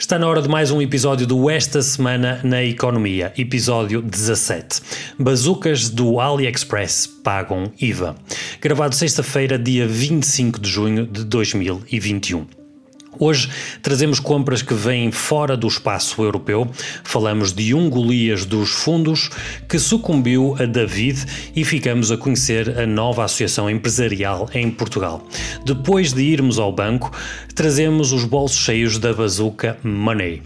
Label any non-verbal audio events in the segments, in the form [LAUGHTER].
Está na hora de mais um episódio do Esta Semana na Economia, episódio 17. Bazucas do AliExpress pagam IVA. Gravado sexta-feira, dia 25 de junho de 2021. Hoje trazemos compras que vêm fora do espaço europeu. Falamos de um Golias dos fundos que sucumbiu a David e ficamos a conhecer a nova associação empresarial em Portugal. Depois de irmos ao banco, trazemos os bolsos cheios da bazuca Money.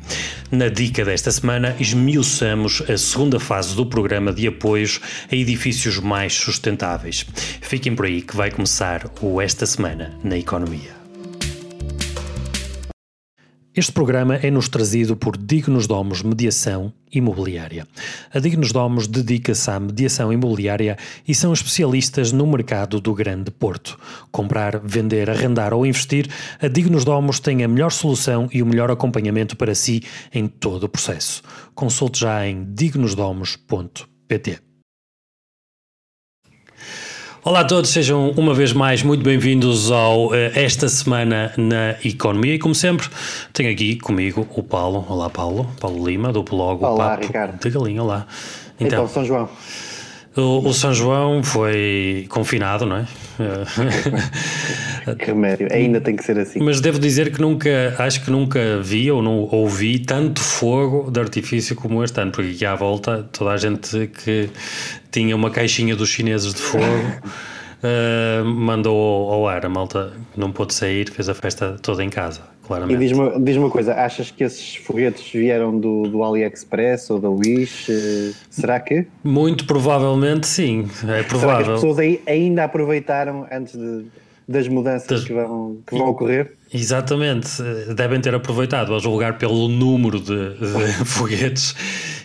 Na dica desta semana, esmiuçamos a segunda fase do programa de apoios a edifícios mais sustentáveis. Fiquem por aí que vai começar o Esta Semana na Economia. Este programa é-nos trazido por Dignos Domos Mediação Imobiliária. A Dignos Domos dedica-se à mediação imobiliária e são especialistas no mercado do Grande Porto. Comprar, vender, arrendar ou investir, a Dignos Domos tem a melhor solução e o melhor acompanhamento para si em todo o processo. Consulte já em dignosdomos.pt. Olá a todos, sejam uma vez mais muito bem-vindos ao uh, Esta Semana na Economia e como sempre tenho aqui comigo o Paulo. Olá Paulo, Paulo Lima do blog Olá Papo Ricardo. de Galinha, olá. Então, então São João. O, o, São João foi confinado, não é? [LAUGHS] que remédio, ainda tem que ser assim. Mas devo dizer que nunca, acho que nunca vi ou não ouvi tanto fogo de artifício como este ano, porque aqui à volta toda a gente que tinha uma caixinha dos chineses de fogo. Uh, [LAUGHS] mandou ao ar, a malta não pôde sair, fez a festa toda em casa, claramente. E diz-me diz uma coisa, achas que esses foguetes vieram do, do AliExpress ou da Wish? Uh, será que? Muito provavelmente sim, é provável. As pessoas ainda aproveitaram antes de, das mudanças das... que, vão, que vão ocorrer? Exatamente, devem ter aproveitado a julgar pelo número de, de [LAUGHS] foguetes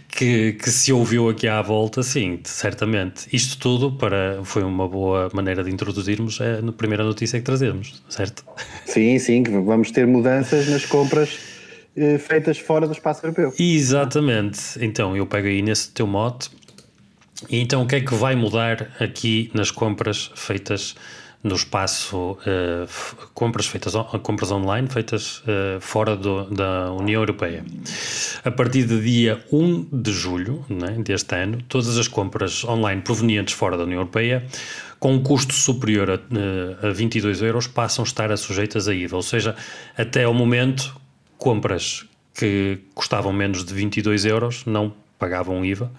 que, que, se ouviu aqui à volta, sim, certamente. Isto tudo para, foi uma boa maneira de introduzirmos a, a primeira notícia que trazemos, certo? Sim, sim, que vamos ter mudanças nas compras eh, feitas fora do espaço europeu. Exatamente. Então, eu pego aí nesse teu mote. E então, o que é que vai mudar aqui nas compras feitas no espaço uh, compras feitas compras online feitas uh, fora do, da União Europeia. A partir do dia 1 de julho né, deste ano, todas as compras online provenientes fora da União Europeia com um custo superior a, uh, a 22 euros passam a estar sujeitas a IVA, ou seja, até ao momento compras que custavam menos de 22 euros não pagavam IVA.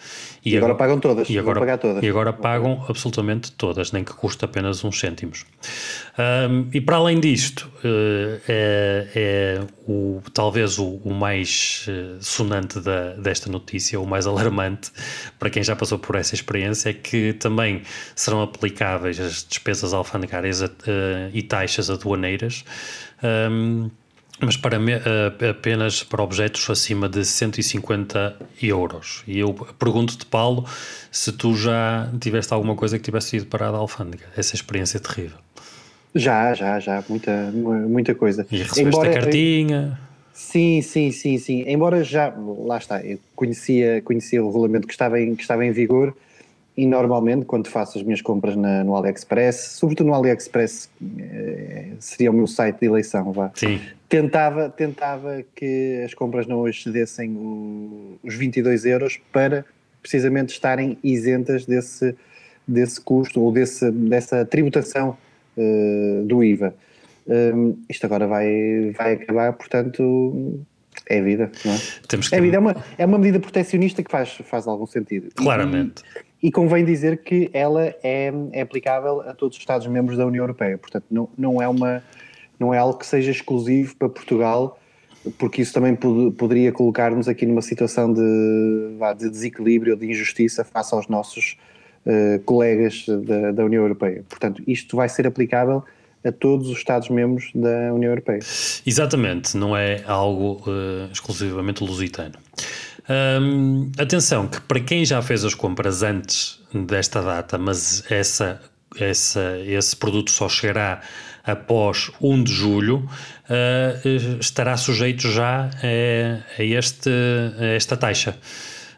E, e agora, agora, pagam todas. E agora, pagar todas. E agora pagam absolutamente todas, nem que custe apenas uns cêntimos. Um, e para além disto, uh, é, é, o, talvez o, o mais uh, sonante da, desta notícia, o mais alarmante para quem já passou por essa experiência, é que também serão aplicáveis as despesas alfandegárias uh, e taxas aduaneiras. Um, mas para uh, apenas para objetos acima de 150 euros. E eu pergunto-te, Paulo, se tu já tiveste alguma coisa que tivesse ido parada à alfândega. Essa experiência é terrível. Já, já, já, muita, muita coisa. E recebeste Embora, a cartinha? Sim, sim, sim, sim. Embora já, lá está, eu conhecia, conhecia o regulamento que estava em, que estava em vigor e normalmente quando faço as minhas compras na, no AliExpress, sobretudo no AliExpress, eh, seria o meu site de eleição, vá. Sim tentava, tentava que as compras não excedessem o, os 22 euros para precisamente estarem isentas desse, desse custo ou desse, dessa tributação uh, do IVA. Um, isto agora vai, vai acabar, portanto, é vida, não é? Temos que... É vida, é uma, é uma medida proteccionista que faz, faz algum sentido. Claramente. E, e convém dizer que ela é, é aplicável a todos os Estados-membros da União Europeia, portanto, não, não é uma não é algo que seja exclusivo para Portugal, porque isso também pod poderia colocar-nos aqui numa situação de, de desequilíbrio, de injustiça face aos nossos uh, colegas da, da, União Europeia. Portanto, isto vai ser aplicável a todos os Estados-membros da União Europeia. Exatamente, não é algo uh, exclusivamente lusitano. Um, atenção, que para quem já fez as compras antes desta data, mas essa, essa, esse produto só chegará após 1 de julho, uh, estará sujeito já a, a, este, a esta taxa.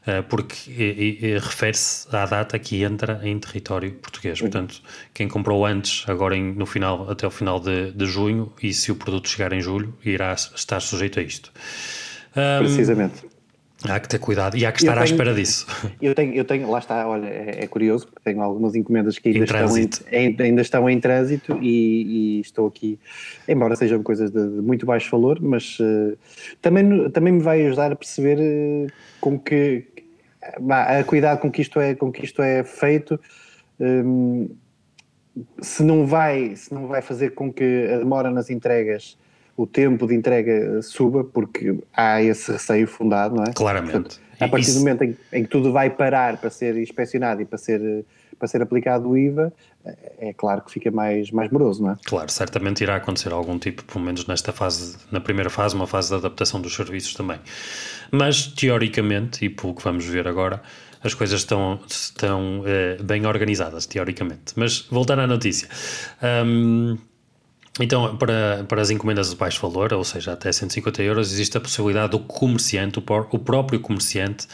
Uh, porque refere-se à data que entra em território português. Portanto, quem comprou antes, agora em, no final, até o final de, de junho, e se o produto chegar em julho, irá estar sujeito a isto. Um, Precisamente. Há que ter cuidado e há que estar tenho, à espera disso. [LAUGHS] Eu tenho, eu tenho, lá está, olha, é, é curioso, porque tenho algumas encomendas que ainda, em estão, em, ainda estão em trânsito e, e, estou aqui, embora sejam coisas de, de muito baixo valor, mas uh, também, também me vai ajudar a perceber uh, com que a cuidado com que isto é, com que isto é feito. Um, se não vai se não vai fazer com que a demora nas entregas o tempo de entrega suba, porque há esse receio fundado, não é? Claramente. Portanto, a partir Isso... do momento em, em, que tudo vai parar para ser inspecionado e para ser, para ser aplicado o IVA, é claro que fica mais, mais moroso, não é? Claro, certamente irá acontecer algum tipo, pelo menos nesta fase, na primeira fase, uma fase de adaptação dos serviços também. Mas, teoricamente, e pelo que vamos ver agora, as coisas estão, estão eh, bem organizadas, teoricamente. Mas, voltando à notícia. Um, então, para, para as encomendas de baixo valor, ou seja, até 150 euros, existe a possibilidade do comerciante, o, o próprio comerciante,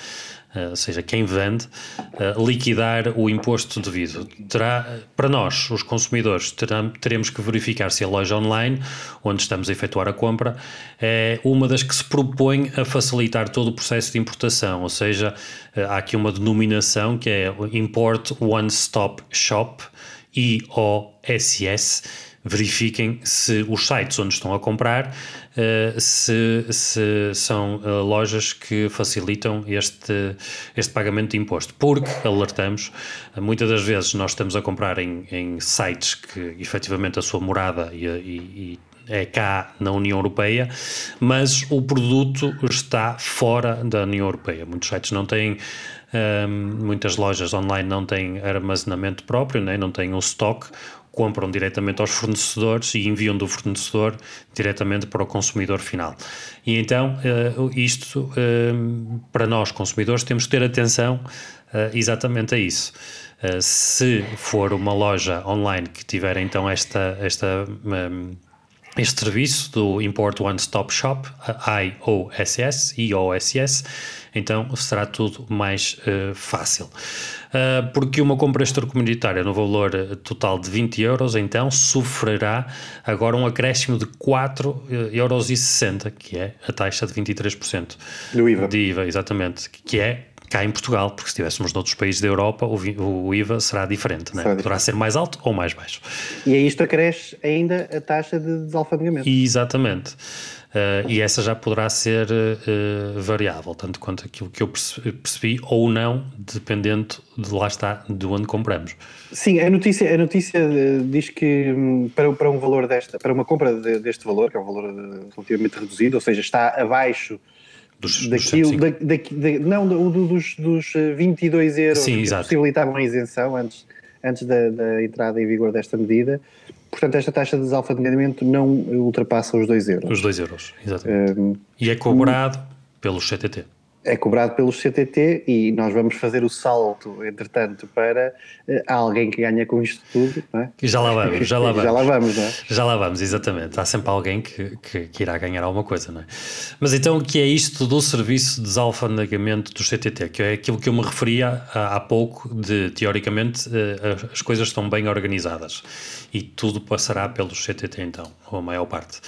uh, ou seja, quem vende, uh, liquidar o imposto devido. Terá, para nós, os consumidores, teremos que verificar se a loja online, onde estamos a efetuar a compra, é uma das que se propõe a facilitar todo o processo de importação, ou seja, uh, há aqui uma denominação que é Import One Stop Shop, IOSS, verifiquem se os sites onde estão a comprar uh, se, se, são uh, lojas que facilitam este, este pagamento de imposto. Porque, alertamos, muitas das vezes nós estamos a comprar em, em sites que efetivamente a sua morada e, e, e é cá na União Europeia, mas o produto está fora da União Europeia. Muitos sites não têm, um, muitas lojas online não têm armazenamento próprio, né? não têm um stock compram diretamente aos fornecedores e enviam do fornecedor diretamente para o consumidor final. E então, uh, isto, uh, para nós consumidores, temos que ter atenção uh, exatamente a isso. se for uma loja online que tiver então esta, esta este serviço do Import One Stop Shop, IOSS, IOSS, então será tudo mais uh, fácil. Uh, porque uma compra extracomunitária no valor eh, total de 20 euros, então sofrerá agora um acréscimo de 4,60 euros, que é a taxa de 23% do IVA. De IVA, exatamente, que é cá em Portugal, porque se estivéssemos noutros países da Europa, o, IVA será diferente, né? poderá ser mais alto ou mais baixo. E aí isto acresce ainda a taxa de desalfandegamento. Exatamente. Uh, e essa já poderá ser uh, variável, tanto quanto aquilo que eu percebi, ou não, dependendo de lá está, de onde compramos. Sim, a notícia, a notícia eh, diz que hum, para, para um valor desta, para uma compra de, deste valor, que é um valor relativamente reduzido, ou seja, está abaixo dos, daquilo, dos da, da, da, não, do, dos, dos 22 euros Sim, que possibilitavam a isenção antes, antes da, da entrada em vigor desta medida, Portanto, esta taxa de desalfandegamento não ultrapassa os 2 euros. Os 2 euros, exatamente. Um, e é cobrado um, pelos CTT é cobrado pelos CTT e nós vamos fazer o salto, entretanto, para uh, alguém que ganha com isto tudo, não é? Já lá vamos, já lá vamos. [LAUGHS] já lá vamos, não é? Já lá vamos, exatamente. Há sempre alguém que, que, que, irá ganhar alguma coisa, não é? Mas então, o que é isto do serviço de desalfandegamento do CTT? Que é aquilo que eu me referia há, há pouco, de, teoricamente, uh, as coisas estão bem organizadas e tudo passará pelos CTT, então, ou a maior parte.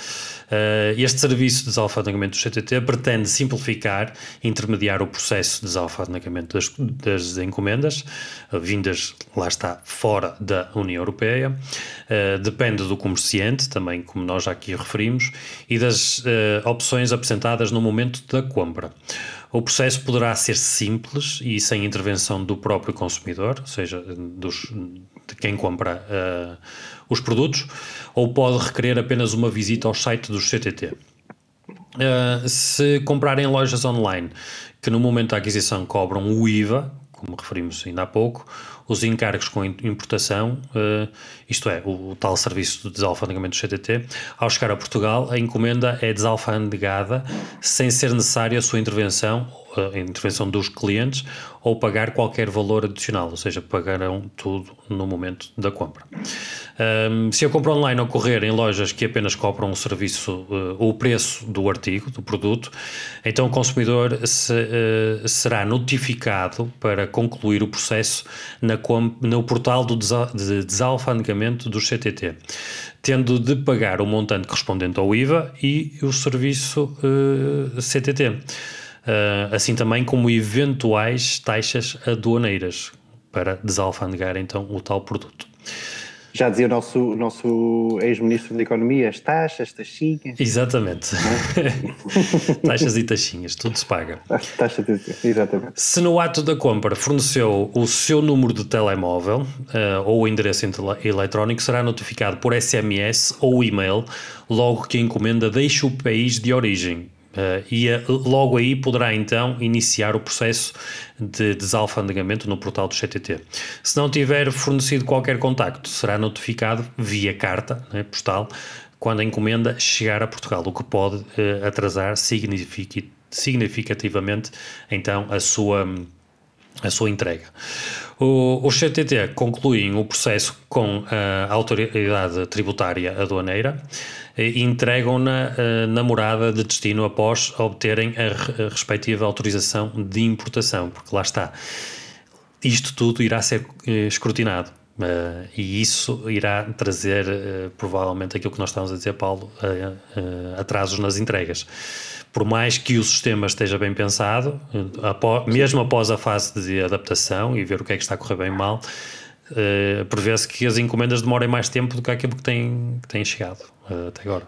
Uh, este serviço de desalfandegamento do CTT pretende simplificar, intermediar o processo de desalfandegamento das, das encomendas, uh, vindas, lá está, fora da União Europeia, uh, depende do comerciante, também como nós já aqui referimos, e das opções apresentadas no momento da compra. O processo poderá ser simples e sem intervenção do próprio consumidor, ou seja, dos, de quem compra uh, os produtos, ou pode requerer apenas uma visita ao site do CTT. Uh, se comprarem lojas online que no momento da aquisição cobram o IVA, como referimos ainda há pouco, os encargos com importação, uh, isto é, o, o, tal serviço de desalfandegamento do CTT, ao chegar a Portugal, a encomenda é desalfandegada sem ser necessária a sua intervenção a intervenção dos clientes ou pagar qualquer valor adicional, ou seja, pagarão tudo no momento da compra. Um, se a compra online ocorrer em lojas que apenas cobram o serviço uh, o preço do artigo, do produto, então o consumidor se, uh, será notificado para concluir o processo na no portal do desa de desalfandegamento do CTT tendo de pagar o montante correspondente ao IVA e o serviço uh, CTT, uh, assim também como eventuais taxas aduaneiras para desalfandegar então o tal produto. Já dizia o nosso, nosso ex-ministro da Economia, as taxas, taxinhas. Exatamente. É? [LAUGHS] taxas e taxinhas, tudo se paga. Taxa, exatamente. Se no ato da compra forneceu o seu número de telemóvel uh, ou o endereço eletrónico, será notificado por SMS ou e-mail logo que a encomenda deixe o país de origem. Uh, e uh, logo aí poderá então iniciar o processo de desalfandegamento no portal do CTT. Se não tiver fornecido qualquer contacto, será notificado via carta né, postal quando a encomenda chegar a Portugal, o que pode uh, atrasar significativamente então a sua a sua entrega. O, o CTT conclui o processo com a autoridade tributária aduaneira e entregam-na uh, na morada de destino após obterem a, respectiva autorização de importação, porque lá está. Isto tudo irá ser uh, escrutinado. E isso irá trazer, provavelmente, aquilo que nós estamos a dizer, Paulo, atrasos nas entregas. Por mais que o sistema esteja bem pensado, mesmo após a fase de adaptação e ver o que é que está a correr bem mal, prevê-se que as encomendas demorem mais tempo do que aquilo que têm, que têm chegado uh, até agora.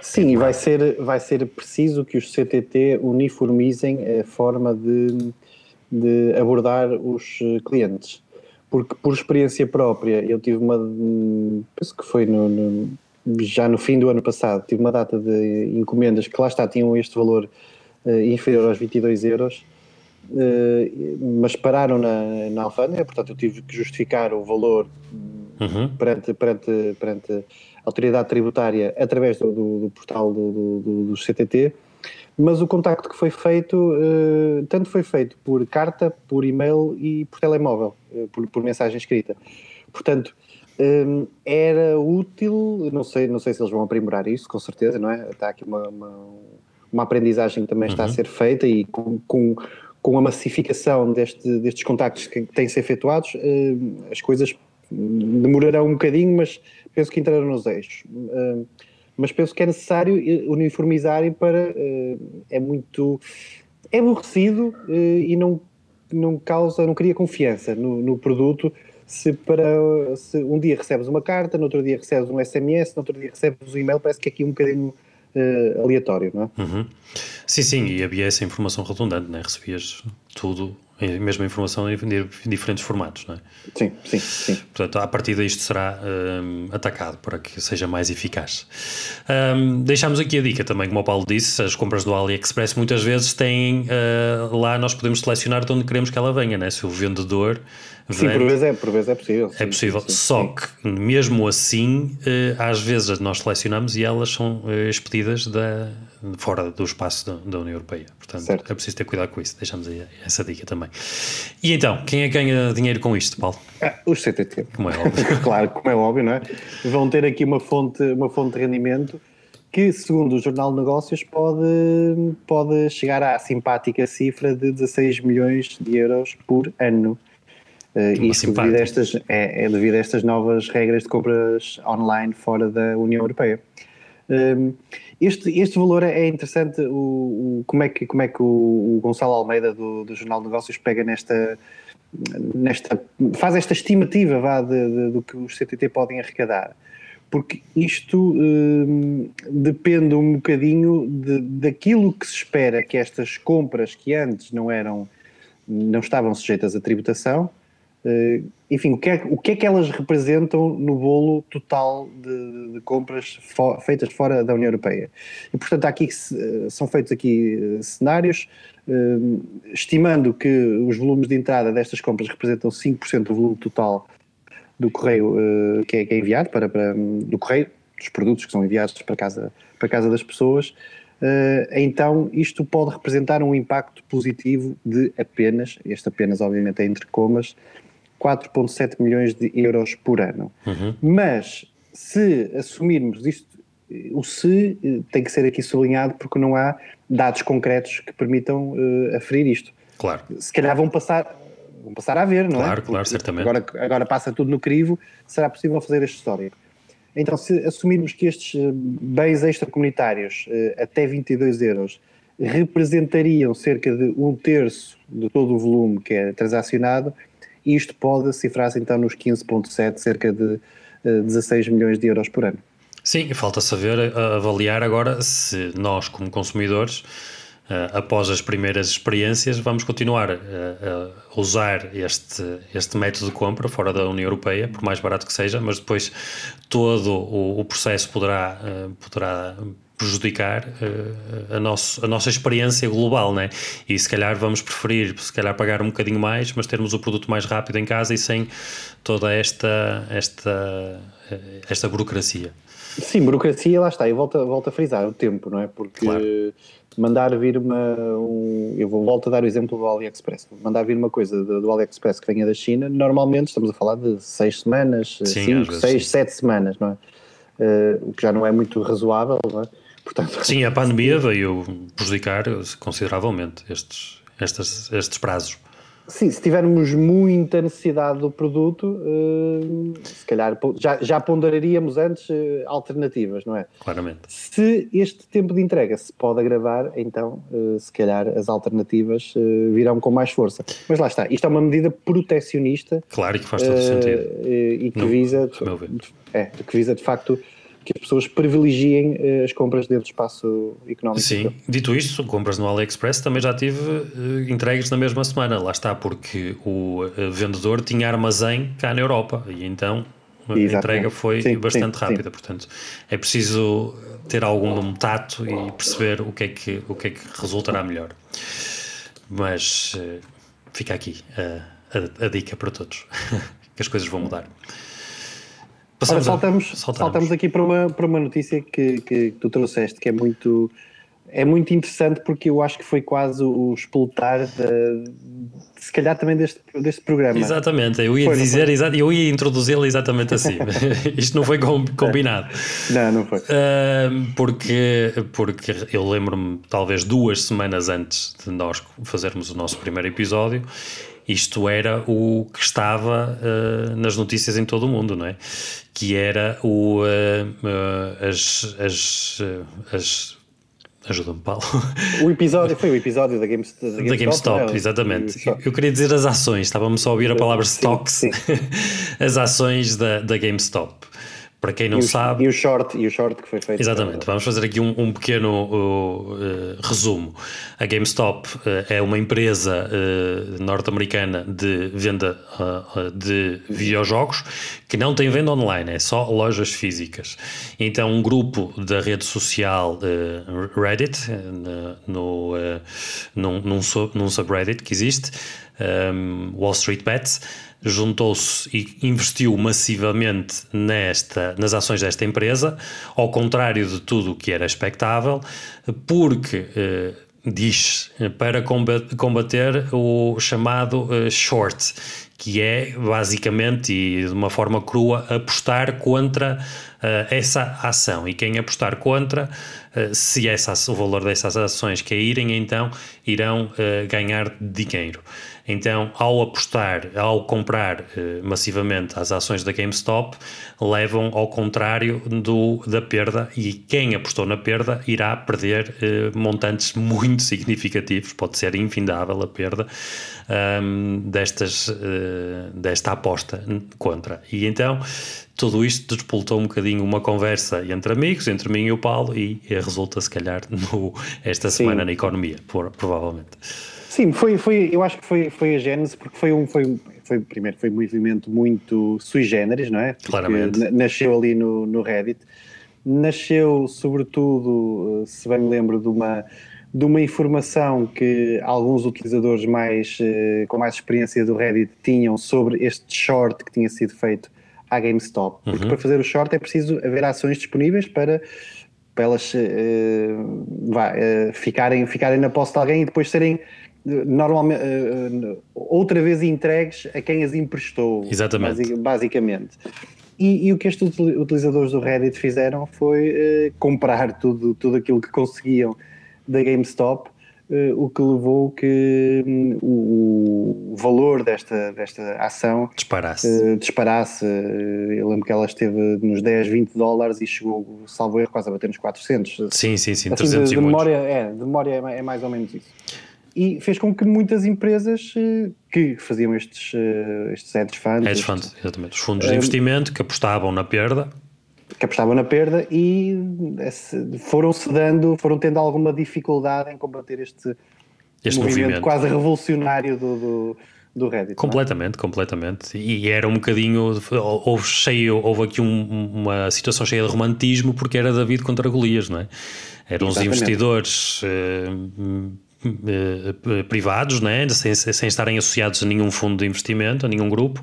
Sim, e vai ser, vai ser preciso que os CTT uniformizem a forma de, de abordar os eh, clientes. Porque, por experiência própria, eu tive uma. Penso que foi no, no, já no fim do ano passado, tive uma data de encomendas que lá está, tinham este valor uh, inferior aos 22 euros eh, mas pararam na, na alfândega, portanto eu tive que justificar o valor uhum. perante, perante, perante a autoridade tributária através do, do, do portal do, do, CTT, mas o contacto que foi feito, uh, tanto foi feito por carta, por e-mail e por telemóvel, uh, por, por, mensagem escrita. Portanto, um, era útil, não sei, não sei se eles vão aprimorar isso, com certeza, não é? Está aqui uma, uma, uma aprendizagem que também uhum. está a uhum. ser feita e com, com com a massificação deste, destes contactos que têm ser efetuados, eh, as coisas demorarão um bocadinho, mas penso que entrarão nos eixos. Eh, mas penso que é necessário uniformizarem para. Eh, é muito. É aborrecido e não, não causa, não cria confiança no, no produto. Se, para, se um dia recebes uma carta, no outro dia recebes um SMS, no outro dia recebes um e-mail, parece que aqui um bocadinho uh, aleatório, não é? Uhum. Sim, sim, e havia essa informação redundante, né? recebias tudo, a mesma informação em diferentes formatos, não é? Sim, sim, sim. Portanto, a partir disto será um, atacado para que seja mais eficaz. Um, deixamos aqui a dica também, como o Paulo disse, as compras do AliExpress muitas vezes têm, uh, lá nós podemos selecionar de onde queremos que ela venha, né? se o vendedor Sim, por vezes é, por vezes é possível. É possível. Sim, sim, Só que, mesmo assim, eh, às vezes nós selecionamos e elas são eh, expedidas da, fora do espaço da, da União Europeia. Portanto, certo. é preciso ter cuidado com isso. Deixamos aí essa dica também. E então, quem é que ganha dinheiro com isto, Paulo? Ah, os CTT. Como é óbvio. [LAUGHS] claro, como é óbvio, não é? Vão ter aqui uma fonte, uma fonte de rendimento que, segundo o Jornal de Negócios, pode, pode chegar à simpática cifra de 16 milhões de euros por ano. Uh, isto devido a, estas, é, é, devido a estas novas regras de compras online fora da União Europeia. Um, ehm, este, este valor é interessante, o, o, como é que, como é que o, o Gonçalo Almeida do, do, Jornal de Negócios pega nesta, nesta faz esta estimativa vá, de, de, do que os CTT podem arrecadar, porque isto um, ehm, depende um bocadinho de, daquilo que se espera que estas compras que antes não eram, não estavam sujeitas à tributação, enfim, o que, é, o que é que elas representam no bolo total de, de compras fo, feitas fora da União Europeia? E, portanto, aqui uh, são feitos aqui uh, cenários, estimando que os volumes de entrada destas compras representam 5% do volume total do correio que é, que, é, enviado para, para, do correio, dos produtos que são enviados para casa, para casa das pessoas, então isto pode representar um impacto positivo de apenas, este apenas obviamente é entre comas, 4,7 milhões de euros por ano. Uhum. Mas se assumirmos isto, o se eh, tem que ser aqui sublinhado porque não há dados concretos que permitam uh, aferir isto. Claro. Se calhar vão passar, vão passar a ver, não claro, é? Claro, claro, certamente. Agora, agora passa tudo no crivo, será possível fazer este histórico. Então, se assumirmos que estes bens extracomunitários até 22 euros representariam cerca de um terço de todo o volume que é transacionado, isto pode cifrar-se então nos 15,7, cerca de 16 milhões de euros por ano. Sim, falta saber avaliar agora se nós, como consumidores, Uh, após as primeiras experiências, vamos continuar a usar este, este método de compra fora da União Europeia, por mais barato que seja, mas depois todo o, processo poderá, poderá prejudicar a, nosso, a nossa experiência global, né? E se calhar vamos preferir, se calhar pagar um bocadinho mais, mas termos o produto mais rápido em casa e sem toda esta, esta, esta burocracia. Sim, burocracia, lá está, eu volto, volto a frisar o tempo, não é? Porque claro mandar vir uma. Um, eu vou volto a dar o exemplo do AliExpress. Mandar vir uma coisa do, do AliExpress que venha da China, normalmente estamos a falar de seis semanas, sim, cinco, seis, sim. sete semanas, não é? Uh, o que já não é muito razoável, não é? Portanto, sim, a pandemia veio prejudicar consideravelmente estes, estes, estes prazos. Sim, se tivermos muita necessidade do produto, uh, se calhar já, já ponderaríamos antes uh, alternativas, não é? Claramente. Se este tempo de entrega se pode agravar, então uh, se calhar as alternativas virão com mais força. Mas lá está, isto é uma medida protecionista. Claro que faz todo sentido. E que, visa, é, que visa de facto que as pessoas privilegiem uh, as compras dentro do espaço económico. Sim, dito isto, compras no AliExpress também já tive uh, entregues na mesma semana, lá está, porque o uh, vendedor tinha armazém cá na Europa e então a Exatamente. entrega foi sim, bastante sim, rápida, sim. portanto é preciso ter algum tato e perceber o que é que, o que, é que resultará melhor. Mas fica aqui a, a, a dica para todos, [LAUGHS] que as coisas vão mudar. Ora, saltamos, saltamos aqui para uma, para uma notícia que, que tu trouxeste, que é muito, é muito interessante porque eu acho que foi quase o explotar se calhar também deste, deste programa. Exatamente, eu ia foi, dizer, eu ia introduzi-lo exatamente assim. [LAUGHS] [LAUGHS] Isto não foi combinado. Não, não foi. Uh, porque, porque eu lembro-me, talvez duas semanas antes de nós fazermos o nosso primeiro episódio, isto era o que estava uh, nas notícias em todo o mundo, não é? Que era o, uh, as, as, as Ajuda-me, Paulo. O episódio foi o episódio da, Game, da GameStop. Da GameStop, é? exatamente. Eu queria dizer as ações, estávamos só a ouvir a palavra stocks. Sim, sim. [LAUGHS] as ações da, da GameStop. Para quem não e o, sabe. E o short, e o short que foi feito. Exatamente. Vamos fazer aqui um, um pequeno uh, uh, resumo. A GameStop uh, é uma empresa uh, norte-americana de venda uh, de videojogos que não tem venda online, é só lojas físicas. Então, um grupo da rede social uh, Reddit, no, num, num, num subreddit que existe, um, Wall Street Bets juntou-se e investiu massivamente nesta, nas ações desta empresa, ao contrário de tudo o que era expectável, porque eh, diz para combater o chamado eh, short, que é basicamente e de uma forma crua apostar contra uh, essa ação e quem apostar contra, uh, se essa, o valor dessas ações caírem, então irão uh, ganhar dinheiro. Então, ao apostar, ao comprar eh, massivamente as ações da GameStop, levam ao contrário do, da perda e quem apostou na perda irá perder eh, montantes muito [LAUGHS] significativos, pode ser infindável a perda um, destas, uh, desta aposta contra. E então tudo isto despoltou um bocadinho uma conversa entre amigos, entre mim e o Paulo, e resulta se calhar [LAUGHS] no, esta semana Sim. na economia, por, provavelmente. Sim, foi, foi, eu acho que foi, foi a gênese, porque foi um, foi, foi, primeiro, foi um movimento muito sui generis, não é? Porque Claramente. Nasceu ali no, no Reddit, nasceu sobretudo, eh, se bem me lembro, de uma, de uma informação que alguns utilizadores mais, eh, com mais experiência do Reddit tinham sobre este short que tinha sido feito à GameStop. Porque uhum. para fazer o short é preciso haver ações disponíveis para para elas uh, vá, uh, ficarem, ficarem na posse de alguém e depois serem normalmente uh, outra vez entregues a quem as emprestou. Exatamente. basicamente. E, e, o que estes utilizadores do Reddit fizeram foi uh, comprar tudo, tudo aquilo que conseguiam da GameStop uh, o que levou que um, o, o, valor desta, desta ação disparasse. Uh, disparasse. eu lembro que ela esteve nos 10, 20 dólares e chegou, salvo erro, quase a bater nos 400. Sim, sim, sim, assim, 300 de, de memória, é, de memória é, é mais ou menos isso e fez com que muitas empresas que faziam estes, estes hedge funds, hedge funds exatamente, os fundos de investimento que apostavam na perda que apostavam na perda e foram se dando, foram tendo alguma dificuldade em combater este, este movimento, movimento, quase revolucionário do, do, do Reddit. É? Completamente, completamente. E era um bocadinho, houve, cheio, houve aqui um, uma situação cheia de romantismo porque era David contra Golias, não é? Eram os investidores privados, né? sem, sem estarem associados a nenhum fundo de investimento, a nenhum grupo,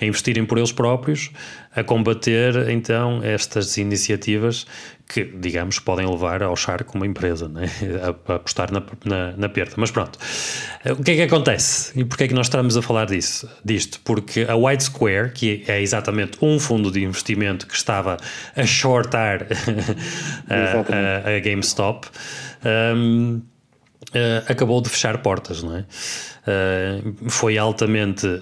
a investirem por eles próprios, a combater então estas iniciativas que, digamos, podem levar ao charco uma empresa, né? [LAUGHS] a, a apostar na, na, na, perda. Mas pronto, o que é que acontece? E porquê é que nós estamos a falar disso, disto? Porque a White Square, que é exatamente um fundo de investimento que estava a shortar [LAUGHS] a, a, a GameStop, um, Uh, acabou de fechar portas, não é? Uh, foi altamente uh,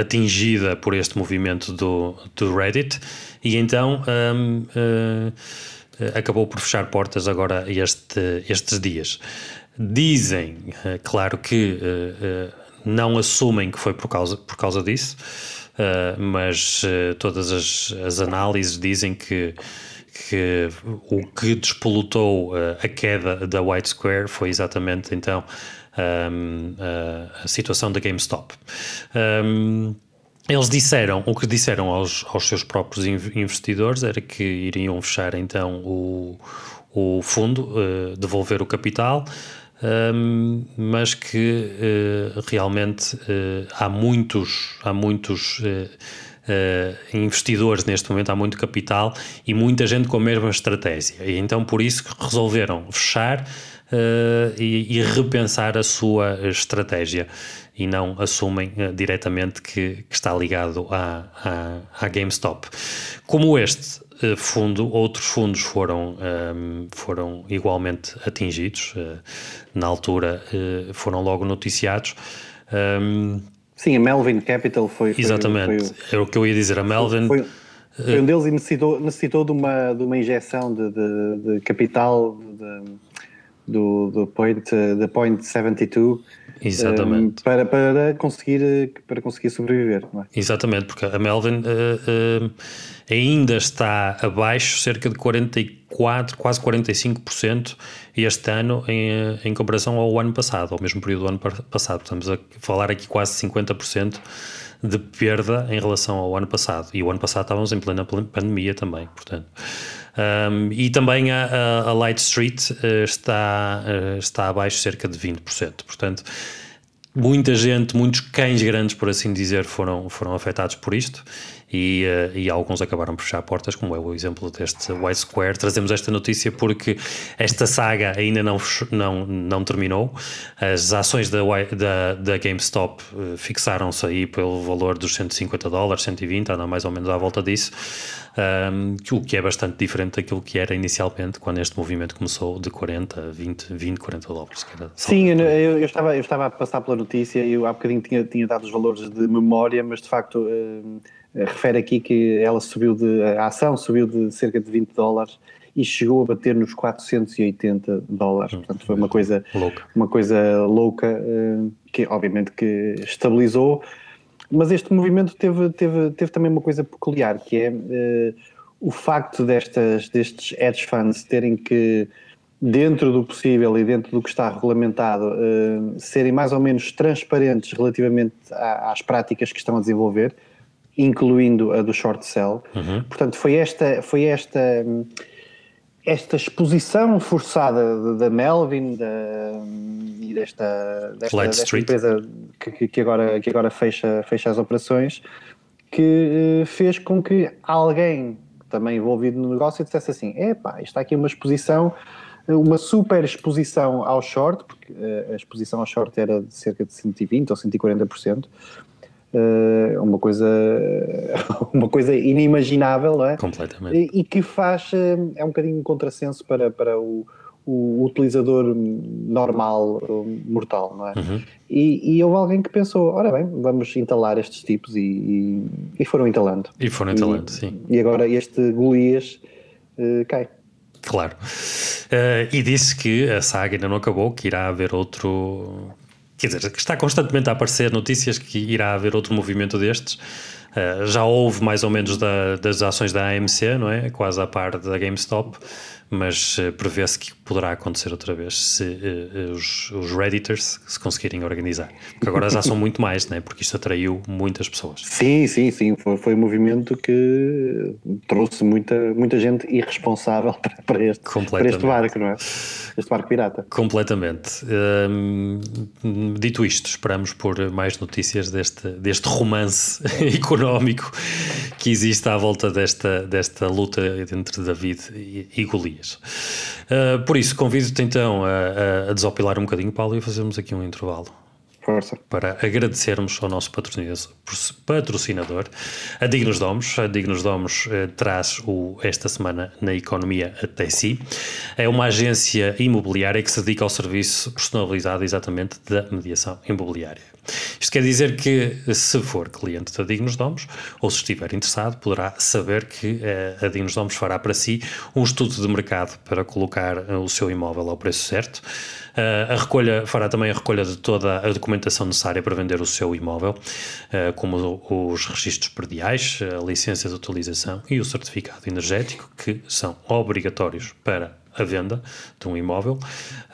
atingida por este movimento do, do Reddit e então um, acabou por fechar portas agora este, estes dias. Dizem, claro que não assumem que foi por causa, por causa disso, mas todas as, as análises dizem que que o que despolutou uh, a queda da White Square foi exatamente então um, uh, a situação da GameStop. Um, eles disseram, o que disseram aos, aos seus próprios investidores era que iriam fechar então o, o fundo, uh, devolver o capital, um, mas que uh, realmente uh, há muitos, há muitos uh, investidores neste momento, há muito capital e muita gente com a mesma estratégia. E então por isso resolveram fechar uh, e, e, repensar a sua estratégia e não assumem uh, diretamente que, que, está ligado à, à, à GameStop. Como este fundo, outros fundos foram, foram igualmente atingidos, na altura foram logo noticiados. Sim, a Melvin Capital foi. Exatamente, foi, foi, é o que eu ia dizer. A Melvin. Foi, foi um deles e necessitou, necessitou de, uma, de uma injeção de, de, de capital de, do, do point, da Point 72 Exatamente. Um, para, para, conseguir, para conseguir sobreviver. É? Exatamente, porque a Melvin uh, uh, ainda está abaixo cerca de 44, quase 45% este ano em, em comparação ao ano passado, ao mesmo período do ano passado. Estamos a falar aqui quase 50% de perda em relação ao ano passado. E o ano passado estávamos em plena pandemia também, portanto. Um, e também a, a, Light Street uh, está, uh, está abaixo cerca de 20%. Portanto, muita gente, muitos cães grandes, por assim dizer, foram, foram afetados por isto e, uh, e alguns acabaram por fechar portas, como é o exemplo deste White Square. Trazemos esta notícia porque esta saga ainda não, não, não terminou. As ações da, da, da GameStop uh, fixaram-se aí pelo valor dos 150 dólares, 120, anda mais ou menos à volta disso. Um, o que é bastante diferente daquilo que era inicialmente quando este movimento começou de 40, 20, 20 40 dólares. Sim, eu, eu, estava, eu estava a passar pela notícia e eu há bocadinho tinha, tinha dado os valores de memória, mas de facto uh, refere aqui que ela subiu de, a ação subiu de cerca de 20 dólares e chegou a bater nos 480 dólares. Portanto, foi uma coisa louca, uma coisa louca uh, que obviamente que estabilizou mas este movimento teve, teve, teve também uma coisa peculiar, que é uh, o facto destas, destes hedge funds terem que, dentro do possível e dentro do que está regulamentado, uh, serem mais ou menos transparentes relativamente às práticas que estão a desenvolver, incluindo a do short sell. Uhum. Portanto, foi esta, foi esta esta exposição forçada da Melvin da, e desta, desta, desta empresa que, que, agora, que agora fecha, fecha as operações que eh, fez com que alguém também envolvido no negócio dissesse assim, epá, está aqui uma exposição uma super exposição ao short, porque eh, a exposição ao short era de cerca de 120 ou 140%, uh, uma coisa [LAUGHS] uma coisa inimaginável, não é? Completamente. E, e que faz, é um bocadinho contrassenso para, para o, o utilizador normal, mortal, não é? Uhum. E, e houve alguém que pensou, ora bem, vamos entalar estes tipos e, e, e foram entalando. E foram entalando, e, sim. E agora este Golias uh, cai. Claro. Uh, e disse que a saga ainda não acabou, que irá haver outro. Quer dizer, está constantemente a aparecer notícias que irá haver outro movimento destes. Uh, já houve mais ou menos da, das ações da AMC, não é? Quase a par da GameStop mas uh, prevê-se que poderá acontecer outra vez se uh, os, os Redditors se conseguirem organizar. Porque agora já são muito mais, né? porque isto atraiu muitas pessoas. Sim, sim, sim. Foi, foi um movimento que trouxe muita, muita gente irresponsável [LAUGHS] para, para, este, para este barco, não é? Este barco pirata. Completamente. dito isto, esperamos por mais notícias deste, deste romance [LAUGHS] económico que existe à volta desta, desta luta entre David e, e Golias. Uh, por isso, convido-te então a, a, desopilar um bocadinho, Paulo, e fazermos aqui um intervalo. Força. Para agradecermos ao nosso patrocinador, a Dignos Domos. A Dignos Domos eh, traz o, esta semana na economia até si. É uma agência imobiliária que se dedica ao serviço personalizado exatamente da mediação imobiliária. Isto quer dizer que, se for cliente da Dignos Domos, ou se estiver interessado, poderá saber que eh, a Dignos Domos fará para si um estudo de mercado para colocar eh, o seu imóvel ao preço certo. Uh, a recolha fará também a recolha de toda a documentação necessária para vender o seu imóvel, como os registros perdiais, a licença de utilização e o certificado energético, que são obrigatórios para a venda de um imóvel.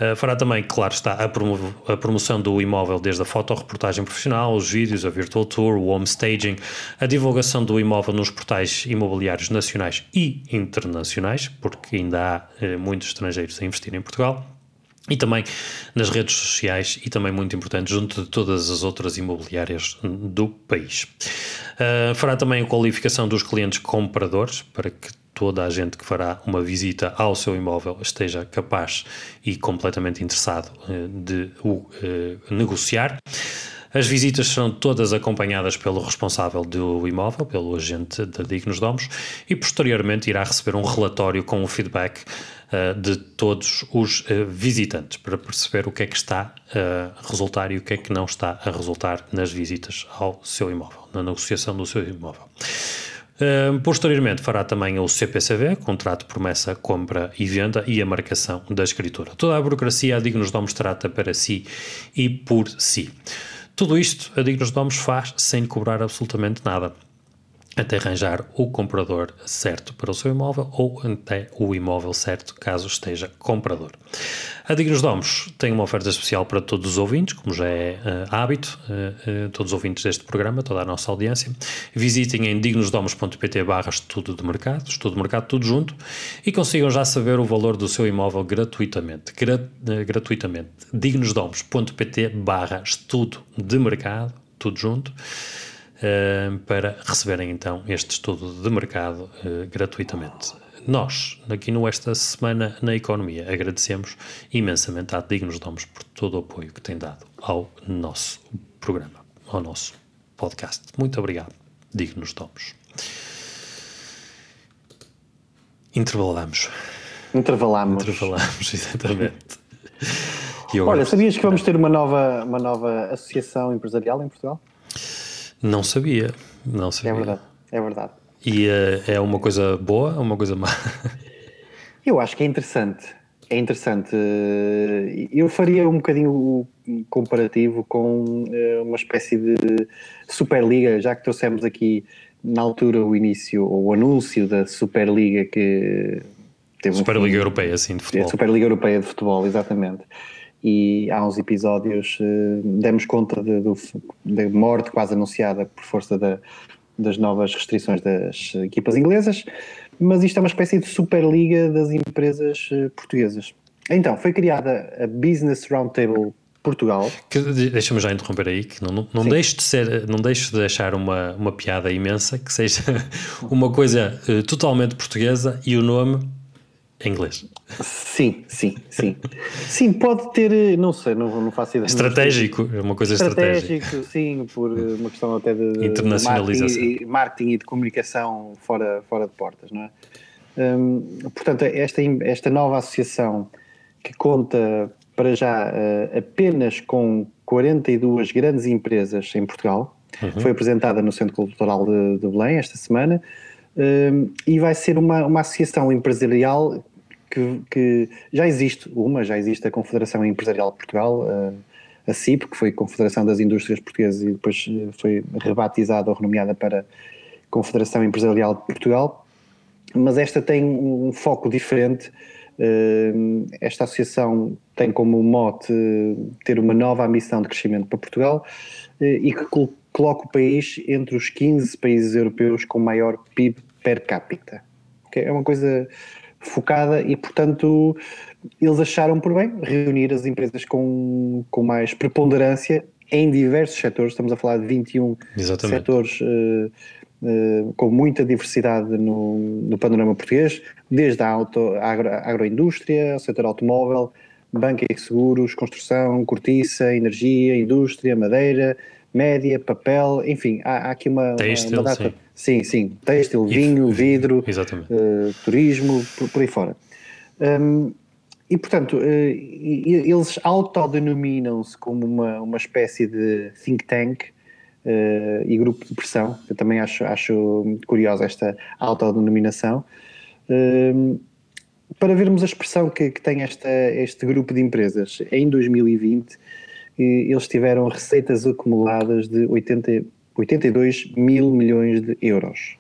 Uh, fará também, claro está, a, promo a, promoção do imóvel desde a fotoreportagem profissional, os vídeos, a virtual tour, o home staging, a divulgação do imóvel nos portais imobiliários nacionais e internacionais, porque ainda há uh, muitos estrangeiros a investir em Portugal. E também nas redes sociais e também muito importante junto de todas as outras imobiliárias do país. Uh, fará também a qualificação dos clientes compradores para que toda a gente que fará uma visita ao seu imóvel esteja capaz e completamente interessado eh, de o eh, negociar. As visitas serão todas acompanhadas pelo responsável do imóvel, pelo agente da Dignos Domos, e posteriormente irá receber um relatório com o feedback uh, de todos os uh, visitantes para perceber o que é que está a resultar e o que é que não está a resultar nas visitas ao seu imóvel, na negociação do seu imóvel posteriormente fará também o CPCV, contrato, promessa, compra e venda e a marcação da escritura. Toda a burocracia a Dignos Domos trata para si e por si. Tudo isto a Dignos Domos faz sem cobrar absolutamente nada até arranjar o comprador certo para o seu imóvel ou até o imóvel certo, caso esteja comprador. A Dignos Domos tem uma oferta especial para todos os ouvintes, como já é uh, hábito, uh, uh, todos os ouvintes deste programa, toda a nossa audiência. Visitem em dignosdomos.pt barra estudo de mercado, estudo de mercado tudo junto, e consigam já saber o valor do seu imóvel gratuitamente. Gra gratuitamente. dignosdomos.pt barra estudo de mercado, tudo junto para receberem então este estudo de mercado uh, gratuitamente. Nós, aqui no Esta Semana na Economia, agradecemos imensamente à Dignos Domos por todo o apoio que tem dado ao nosso programa, ao nosso podcast. Muito obrigado, Dignos Domos. Intervalamos. Intervalamos. Intervalamos, [LAUGHS] exatamente. Olha, sabias que vamos ter uma nova, uma nova associação empresarial em Portugal? Não sabia, não sabia. É verdade, é verdade. E uh, é uma coisa boa ou uma coisa má? [LAUGHS] Eu acho que é interessante. É interessante. Eu faria um bocadinho comparativo com eh, uma espécie de Superliga, já que trouxemos aqui na altura o início, ou o anúncio da Superliga que teve Superliga um, Europeia, sim, de futebol. Superliga Europeia de Futebol, exatamente e há uns episódios uh, demos conta de, morte quase anunciada por força da, das novas restrições das equipas inglesas, mas isto é uma espécie de superliga das empresas uh, portuguesas. Então, foi criada a Business Roundtable Portugal. Deixa-me já interromper aí, que não, não, não deixe de ser, não deixe de deixar uma, uma piada imensa, que seja [LAUGHS] uma coisa uh, totalmente portuguesa e o nome em inglês. Sim, sim, sim. Sim, pode ter, não sei, não, não faço ideia. Estratégico, é uma coisa estratégica. Estratégico, sim, por uma questão até de internacionalização. Marketing e, marketing e de comunicação fora, fora de portas, não é? Hum, portanto, esta, esta nova associação que conta para já uh, apenas com 42 grandes empresas em Portugal. Uhum. Foi apresentada no Centro Cultural de, de Belém esta semana uh, e vai ser uma, uma associação empresarial que, que, já existe uma, já existe a Confederação Empresarial de Portugal, a CIP, que foi Confederação das Indústrias Portuguesas e depois foi rebatizada ou renomeada para Confederação Empresarial de Portugal, mas esta tem um foco diferente. Esta associação tem como mote ter uma nova ambição de crescimento para Portugal eh, e que coloca o país entre os 15 países europeus com maior PIB per capita. É uma coisa focada e, portanto, eles acharam por bem reunir as empresas com, com mais preponderância em diversos setores, estamos a falar de 21 Exatamente. setores uh, uh, com muita diversidade no, no panorama português, desde a auto, agro, agroindústria, o setor automóvel, banca e seguros, construção, cortiça, energia, indústria, madeira, média, papel, enfim, há, há aqui uma, têxtil, uma data. Sim, sim, sim têxtil, vinho, vidro, uh, turismo, por, por, aí fora. Um, e, portanto, uh, eles autodenominam-se como uma, uma espécie de think tank uh, e grupo de pressão. Eu também acho, acho curiosa esta autodenominação. Uh, para vermos a expressão que, que tem esta, este grupo de empresas, em 2020 eles tiveram receitas acumuladas de 80, 82 mil milhões de euros,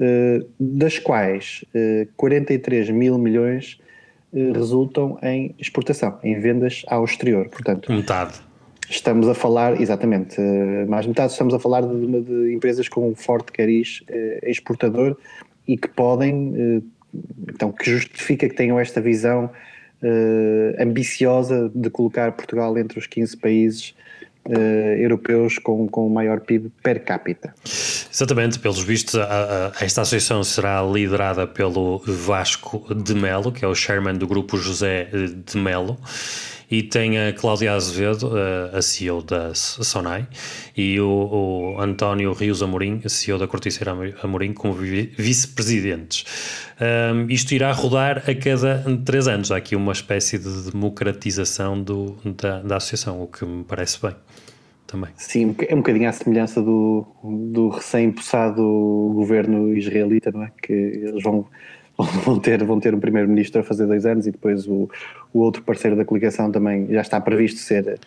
uh, das quais uh, 43 mil milhões uh, resultam em exportação, em vendas ao exterior. Portanto, metade. Estamos a falar, exatamente, mais metade, estamos a falar de, de empresas com um forte cariz exportador e que podem, então, que justifica que tenham esta visão uh, ambiciosa de colocar Portugal entre os 15 países uh, europeus com, com o maior PIB per capita. Exatamente, pelos vistos, a, a, esta associação será liderada pelo Vasco de Melo, que é o chairman do grupo José de Melo e tem a Cláudia Azevedo, a CEO da Sonai, e o, o António Rios Amorim, CEO da Corticeira Amorim, como vice-presidentes. Um, isto irá rodar a cada três anos. Há aqui uma espécie de democratização do, da, da associação, o que me parece bem. Também. Sim, é um bocadinho à semelhança do, do recém-possado governo israelita, não é? Que eles vão vão ter, vão ter um primeiro-ministro a fazer dois anos e depois o, o outro parceiro da coligação também já está previsto ser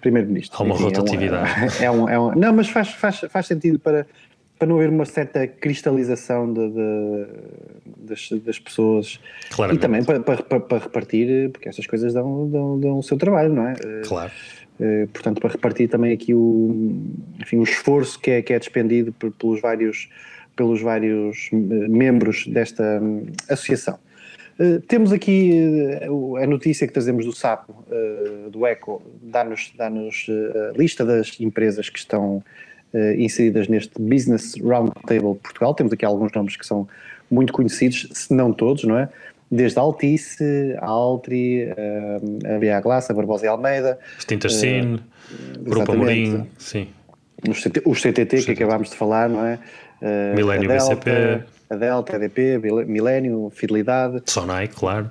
primeiro-ministro. Há uma Enfim, rotatividade. É um, é, um, é um, não, mas faz, faz, faz sentido para, para não haver uma certa cristalização de, de das, das pessoas Claramente. e também para, para, para, repartir, porque essas coisas dão, dão, dão o seu trabalho, não é? Claro. Uh, portanto, para repartir também aqui o, enfim, o esforço que é, que é despendido pelos vários pelos vários eh, membros desta hum, associação. Uh, temos aqui uh, a notícia que trazemos do SAPO, uh, do ECO, dá-nos dá a lista das empresas que estão inseridas neste Business Roundtable Portugal. Temos aqui alguns nomes que são muito conhecidos, se não todos, não é? Desde a Altice, a Altri, a BA Glass, a Barbosa e Almeida. Stintercine, Grupo Amorim, sim. Os, CT, os CTT, que acabámos de falar, não é? Uh, Milênio BCP. A Delta, a EDP, Milênio, Fidelidade. Sonai, claro.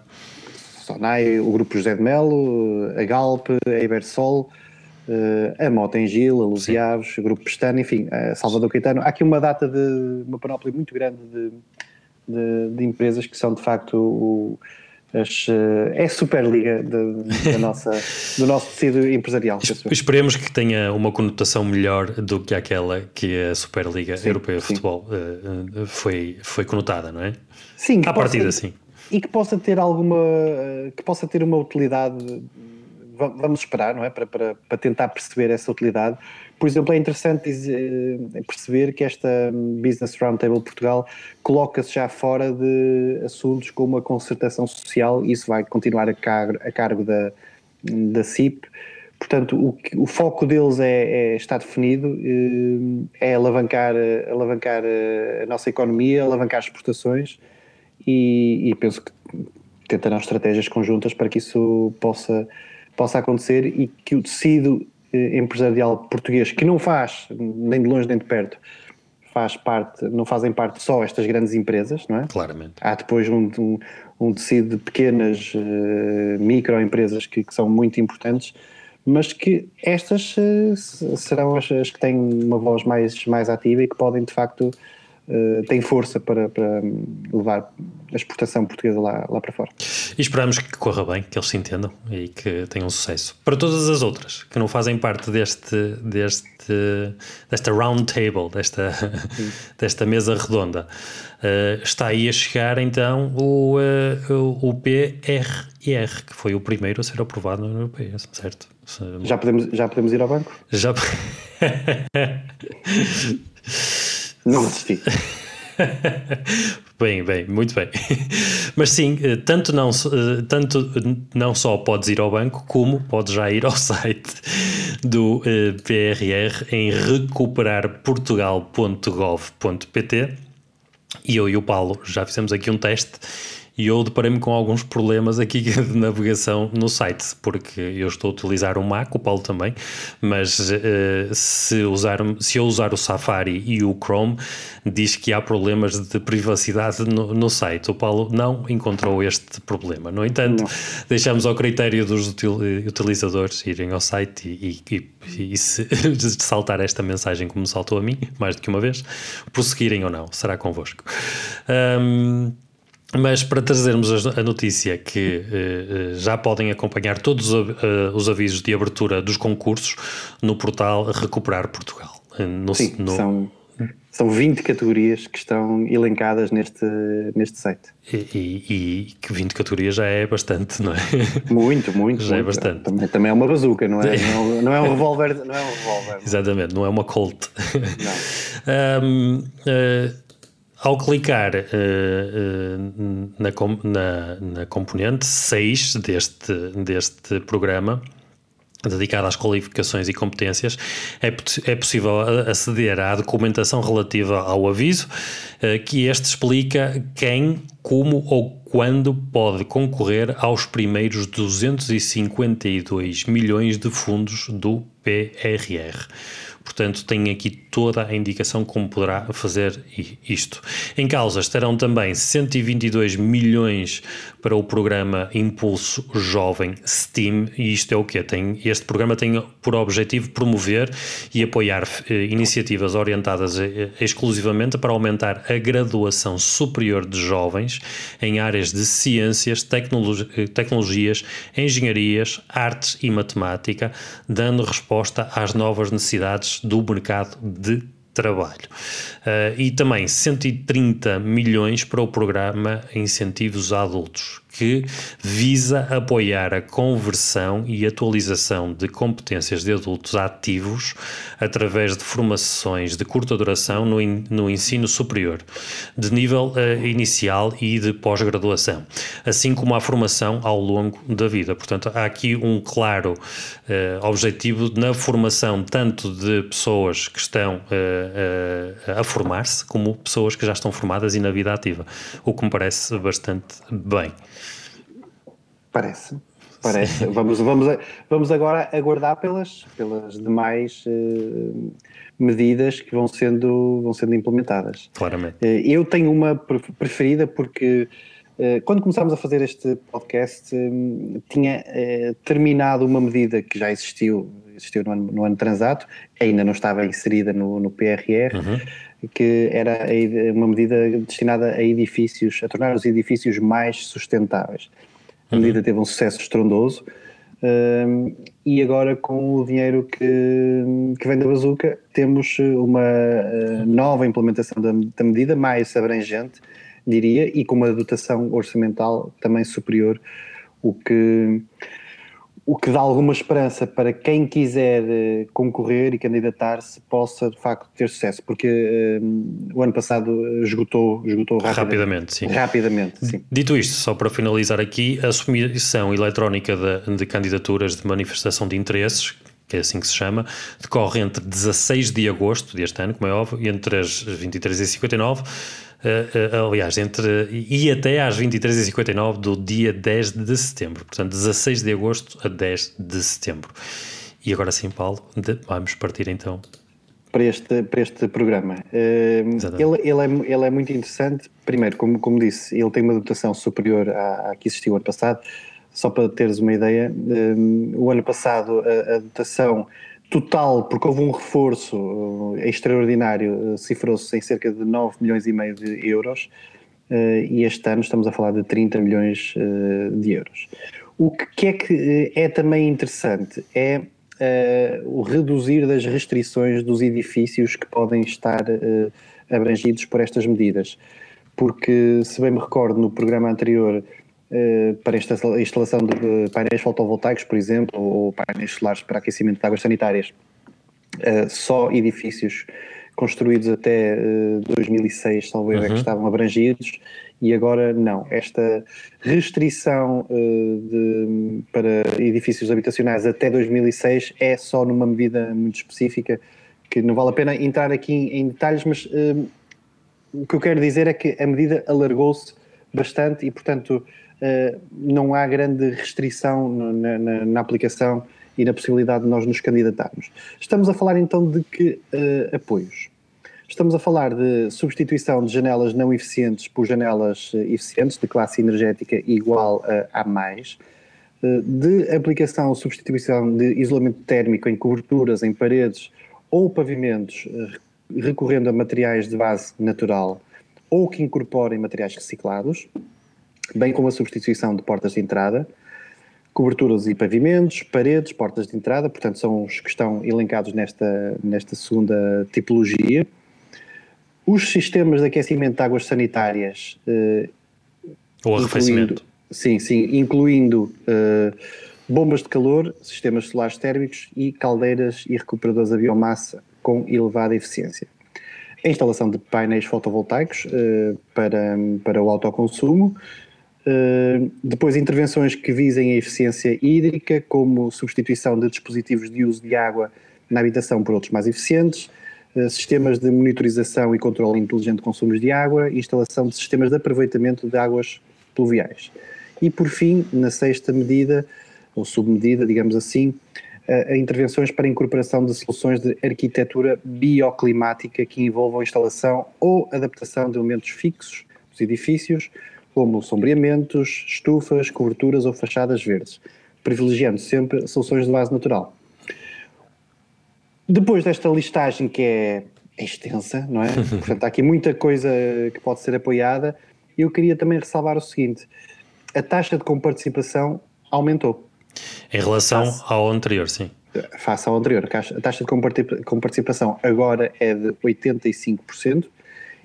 Sonai, o Grupo José de Melo, a Galp, a Ibersol, uh, a Mota em Gil, a Luziaves, o Grupo Pestano, enfim, a Salvador Caetano. Há aqui uma data de, uma panóplia muito grande de, de, de empresas que são de facto o, as, eh, é a Superliga de, da nossa, do nosso tecido empresarial. Esperemos que tenha uma conotação melhor do que aquela que a Superliga sim, Europeia de Futebol uh, foi, foi conotada, não é? Sim. À partida, sim. E que possa ter alguma, que possa ter uma utilidade, vamos esperar, não é? Para, para, para tentar perceber essa utilidade, por exemplo, é interessante eh, perceber que esta Business Roundtable Portugal coloca-se já fora de assuntos como a concertação social, isso vai continuar a, cargo, a cargo da, da CIP. Portanto, o, o foco deles é, é, está definido, eh, é alavancar, alavancar a nossa economia, alavancar as exportações e, e penso que tentarão estratégias conjuntas para que isso possa, possa acontecer e que o tecido eh, empresarial português que não faz, nem de longe nem de perto, faz parte, não fazem parte só estas grandes empresas, não é? Claramente. Há depois um, um, um tecido de pequenas uh, microempresas que, que, são muito importantes, mas que estas uh, serão as, as, que têm uma voz mais, mais ativa e que podem de facto uh, têm força para, para levar a exportação portuguesa lá, lá para fora. E esperamos que corra bem, que eles se entendam e que tenham sucesso. Para todas as outras que não fazem parte deste, deste, desta round table, desta, [LAUGHS] desta mesa redonda, uh, está aí a chegar então o, uh, o PRR, que foi o primeiro a ser aprovado na União Europeia, certo? Já podemos, já podemos ir ao banco? Já. [LAUGHS] [LAUGHS] não assisti. [LAUGHS] bem, bem, muito bem. [LAUGHS] Mas sim, eh, tanto não, eh, tanto não só podes ir ao banco, como podes já ir ao [LAUGHS] site do eh, PRR em recuperarportugal.gov.pt e eu e o Paulo já fizemos aqui um teste e eu deparei-me com alguns problemas aqui [LAUGHS] de navegação no site, porque eu estou a utilizar o Mac, o Paulo também, mas uh, se, usar, se eu usar o Safari e o Chrome, diz que há problemas de privacidade no, no site. O Paulo não encontrou este problema. No entanto, não. deixamos ao critério dos util, utilizadores irem ao site e, e, e, se [LAUGHS] saltar esta mensagem como saltou a mim, mais do que uma vez, prosseguirem ou não, será convosco. Um, mas para trazermos a notícia que uh, já podem acompanhar todos os, uh, os, avisos de abertura dos concursos no portal Recuperar Portugal. No, Sim, no... São, são 20 categorias que estão elencadas neste, neste site. E, que 20 categorias já é bastante, não é? Muito, muito. [LAUGHS] já é muito. é bastante. Também, também é uma bazuca, não é? Não, é [LAUGHS] não é um revólver. Não é um revólver. Exatamente, não é uma Colt. Não. [LAUGHS] um, uh, ao clicar uh, uh, na, na, na, componente 6 deste, deste programa, dedicado às qualificações e competências, é, é possível aceder à documentação relativa ao aviso, uh, que este explica quem, como ou quando pode concorrer aos primeiros 252 milhões de fundos do PRR. Portanto, tem aqui toda a indicação como poderá fazer isto. Em causa estarão também 122 milhões para o programa Impulso Jovem STEAM, e isto é o que tem. Este programa tem por objetivo promover e apoiar eh, iniciativas orientadas eh, exclusivamente para aumentar a graduação superior de jovens em áreas de ciências, eh, tecnologias, engenharias, artes e matemática, dando resposta às novas necessidades do mercado de trabalho. Uh, e também 130 milhões para o programa Incentivos a Adultos, que visa apoiar a conversão e atualização de competências de adultos ativos através de formações de curta duração no, in, no ensino superior, de nível uh, inicial e de pós-graduação, assim como a formação ao longo da vida. Portanto, há aqui um claro uh, objetivo na formação tanto de pessoas que estão uh, a formar-se, como pessoas que já estão formadas e na vida ativa, o que me parece bastante bem. Parece. Parece. Vamos, vamos, vamos agora aguardar pelas, pelas demais uh, medidas que vão sendo, vão sendo implementadas. Claramente. Uh, eu tenho uma preferida porque uh, quando começámos a fazer este podcast tinha terminado uma medida que já existiu, existiu no ano, no ano transato, ainda não estava inserida no, no PRR, uhum. que era uma medida destinada a edifícios, a tornar os edifícios mais sustentáveis. A medida uhum. teve um sucesso estrondoso. Um, e agora com o dinheiro que, que vem da bazuca temos uma uh, nova implementação da, da, medida mais abrangente, diria, e com uma dotação orçamental também superior, o que o que dá alguma esperança para quem quiser eh, concorrer e candidatar-se possa de facto ter sucesso, porque um, o ano passado esgotou, esgotou rapidamente. Rapidamente, sim. Rapidamente, sim. Dito isto, só para finalizar aqui, a submissão eletrónica de, de candidaturas de manifestação de interesses, que é assim que se chama, decorre entre 16 de agosto deste ano, como é óbvio, e entre as 23 e 59 uh, aliás, entre e até às 23h59 do dia 10 de setembro, portanto 16 de agosto a 10 de setembro. E agora sim, Paulo, vamos partir então para este, para este programa. Uh, ele, ele, é, ele é muito interessante. Primeiro, como, como disse, ele tem uma dotação superior à, à que existiu ano passado. Só para teres uma ideia, um, o ano passado a, a, dotação total, porque houve um reforço uh, extraordinário, uh, cifrou-se em cerca de 9 milhões e meio de euros. Uh, e este ano estamos a falar de 30 milhões de euros. O que é que é também interessante é o reduzir das restrições dos edifícios que podem estar abrangidos por estas medidas. Porque, se bem me recordo, no programa anterior, para esta instalação de painéis fotovoltaicos, por exemplo, ou painéis solares para aquecimento de águas sanitárias, só edifícios construídos até 2006, talvez, uhum. é que uhum. estavam abrangidos e agora não. Esta restrição de, para edifícios habitacionais até 2006 é só numa medida muito específica que não vale a pena entrar aqui em, detalhes, mas uh, o que eu quero dizer é que a medida alargou-se bastante e, portanto, não há grande restrição na, na, na, aplicação e na possibilidade de nós nos candidatarmos. Estamos a falar então de que apoios? Estamos a falar de substituição de janelas não eficientes por janelas eh, eficientes de classe energética igual a A+, eh, de aplicação substituição de isolamento térmico em coberturas, em paredes ou pavimentos, eh, recorrendo a materiais de base natural ou que incorporem materiais reciclados, bem como a substituição de portas de entrada, coberturas e pavimentos, paredes, portas de entrada, portanto são os que estão elencados nesta, nesta segunda tipologia os sistemas de aquecimento de águas sanitárias. Uh, Ou arrefecimento. Sim, sim, incluindo uh, bombas de calor, sistemas solares térmicos e caldeiras e recuperadores a biomassa com elevada eficiência. A instalação de painéis fotovoltaicos uh, para, para o autoconsumo. Uh, depois, intervenções que visem a eficiência hídrica, como substituição de dispositivos de uso de água na habitação por outros mais eficientes, eh, sistemas de monitorização e controle inteligente de consumos de água, instalação de sistemas de aproveitamento de águas pluviais. E, por fim, na sexta medida, ou submedida, digamos assim, a intervenções para a incorporação de soluções de arquitetura bioclimática que envolvam a instalação ou adaptação de elementos fixos dos edifícios, como sombreamentos, estufas, coberturas ou fachadas verdes, privilegiando sempre soluções de base natural. Depois desta listagem que é extensa, não é? [LAUGHS] Portanto, há aqui muita coisa que pode ser apoiada. Eu queria também ressalvar o seguinte: a taxa de comparticipação aumentou. Em relação face, ao anterior, sim. Face ao anterior. A taxa de comparticipação agora é de 85%,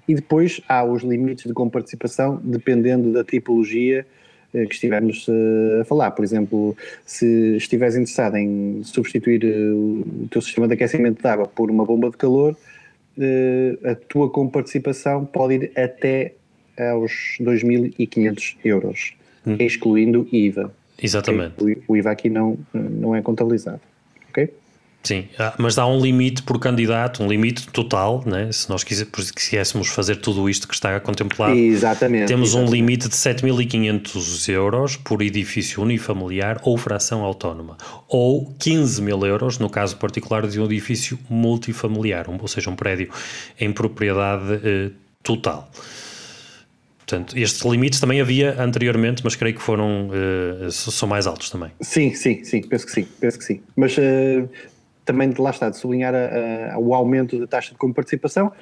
e depois há os limites de comparticipação dependendo da tipologia eh, que estivermos eh, a falar. Por exemplo, se estiveres interessado em substituir eh, o teu sistema de aquecimento de água por uma bomba de calor, a tua comparticipação pode ir até aos 2.500 euros, hum. excluindo IVA. Exatamente. O IVA aqui não, não é contabilizado. Ok? Sim, ah, mas há um limite por candidato, um limite total, né? se nós quiséssemos fazer tudo isto que está contemplado. Exatamente. Temos exatamente. um limite de 7.500 euros por edifício unifamiliar ou fração autónoma, ou 15 mil euros no caso particular de um edifício multifamiliar, ou seja, um prédio em propriedade eh, total. Portanto, estes limites também havia anteriormente, mas creio que foram uh, são mais altos também. Sim, sim, sim, penso que sim, penso que sim. Mas uh, também de lá está, de sublinhar a, a, o aumento da taxa de comparticipação,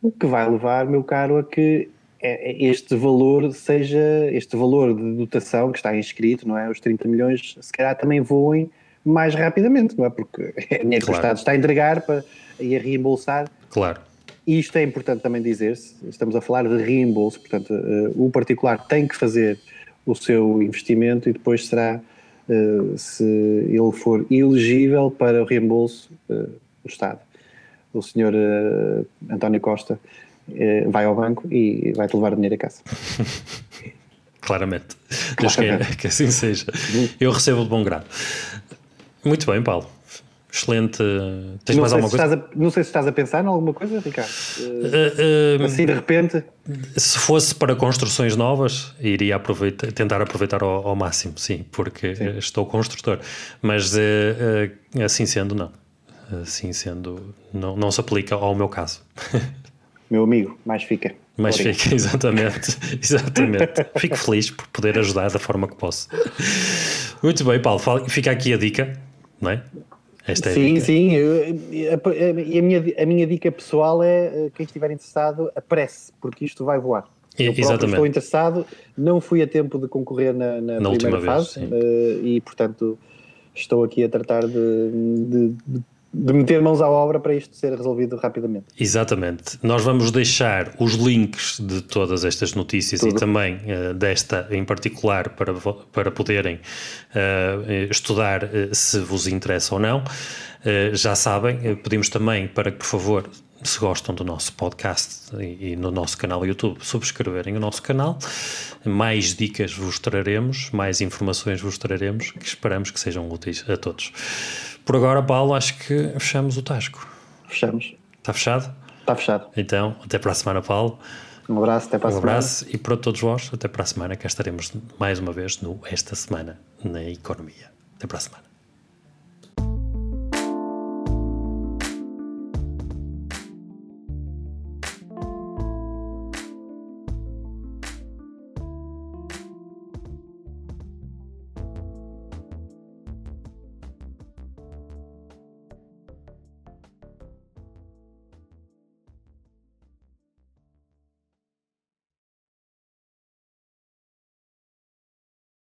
o que vai levar, meu caro, a que é, é, este valor seja, este valor de dotação que está inscrito, não é? Os 30 milhões, se calhar também voem mais rapidamente, não é? Porque [LAUGHS] é dinheiro que o Estado está a entregar para, e a reembolsar. Claro. E isto é importante também dizer-se, estamos a falar de reembolso, portanto, uh, o particular tem que fazer o seu investimento e depois será eh, se ele for elegível para o reembolso uh, do Estado. O senhor uh, António Costa vai ao banco e vai-te levar o dinheiro a casa. [LAUGHS] Claramente. Deus queira que assim seja. Eu recebo de bom grado. Muito bem, Paulo. Excelente. Tens não mais alguma coisa? A, não sei se estás a pensar em alguma coisa, Ricardo. Uh, uh, assim de repente. Se fosse para construções novas, iria aproveitar, tentar aproveitar ao, ao máximo, sim, porque sim. estou construtor. Mas uh, assim sendo, não. assim sendo, não, não se aplica ao meu caso. [LAUGHS] Meu amigo, mais fica. Mais fica, [LAUGHS] exatamente. exatamente. Fico feliz por poder ajudar da forma que posso. Muito bem, Paulo, fica aqui a dica, não é? Esta é sim, sim. E a, a, minha, a minha dica pessoal é eh, quem estiver interessado, apresse, porque isto vai voar. Eu Exatamente. estou interessado, não fui a tempo de concorrer na, na, na primeira fase vez, uh, e, portanto, estou aqui a tratar de, de, de de meter mãos à obra para isto ser resolvido rapidamente. Exatamente. Nós vamos deixar os links de todas estas notícias Tudo. e também uh, desta em particular para, para poderem uh, estudar uh, se vos interessa ou não. já sabem, pedimos também para que, por favor, se gostam do nosso podcast e, e, no nosso canal YouTube, subscreverem o nosso canal. Mais dicas vos traremos, mais informações vos traremos, que esperamos que sejam úteis a todos. Por agora, Paulo, acho que fechamos o Tasco. Fechamos. Está fechado? Está fechado. Então, até para a semana, Paulo. Um abraço, até para a um semana. Um abraço e para todos vós, até para a semana, cá estaremos mais uma vez no Esta Semana na Economia. Até para a semana.